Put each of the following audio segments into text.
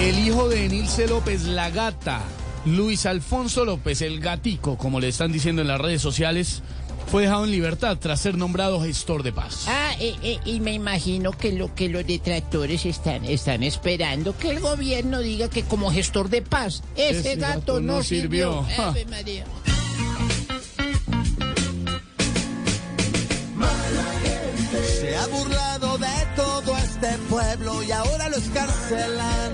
El hijo de Enilce López, la gata, Luis Alfonso López, el gatico, como le están diciendo en las redes sociales, fue dejado en libertad tras ser nombrado gestor de paz. Ah, eh, eh, y me imagino que lo que los detractores están, están esperando que el gobierno diga que como gestor de paz ese, Ese gato, gato no no sirvió. sirvió. Ave María. Pueblo y ahora lo escarcelan.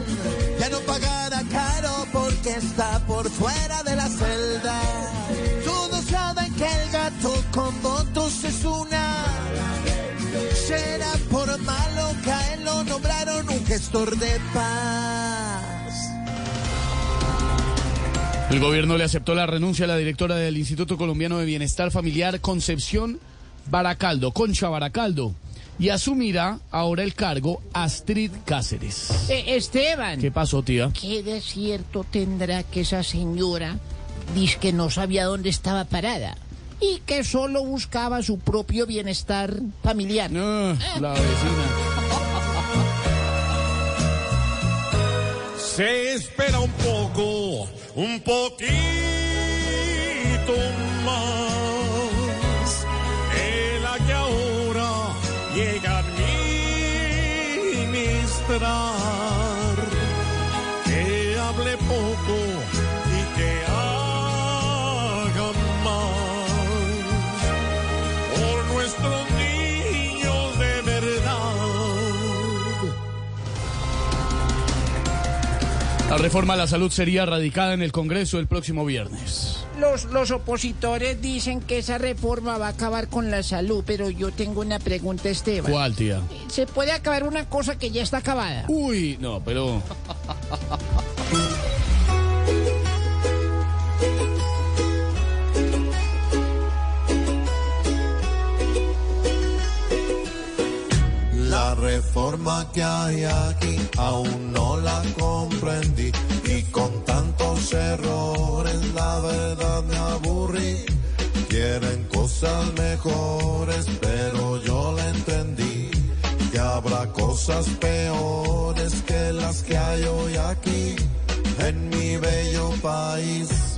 Ya no pagará caro porque está por fuera de la celda. Todos saben que el gato con votos es una. Será por malo que a él lo nombraron un gestor de paz. El gobierno le aceptó la renuncia a la directora del Instituto Colombiano de Bienestar Familiar, Concepción Baracaldo, Concha Baracaldo, y asumirá ahora el cargo Astrid Cáceres. Eh, Esteban, ¿Qué pasó, tía? ¿qué de cierto tendrá que esa señora dice que no sabía dónde estaba parada y que solo buscaba su propio bienestar familiar? Ah, la vecina. Se espera un poco, un poquito strach. La reforma a la salud sería radicada en el Congreso el próximo viernes. Los, los opositores dicen que esa reforma va a acabar con la salud, pero yo tengo una pregunta, Esteban. ¿Cuál, tía? ¿Se puede acabar una cosa que ya está acabada? Uy, no, pero... La reforma que hay aquí aún no la comprendí y con tantos errores la verdad me aburrí. Quieren cosas mejores, pero yo la entendí que habrá cosas peores que las que hay hoy aquí en mi bello país.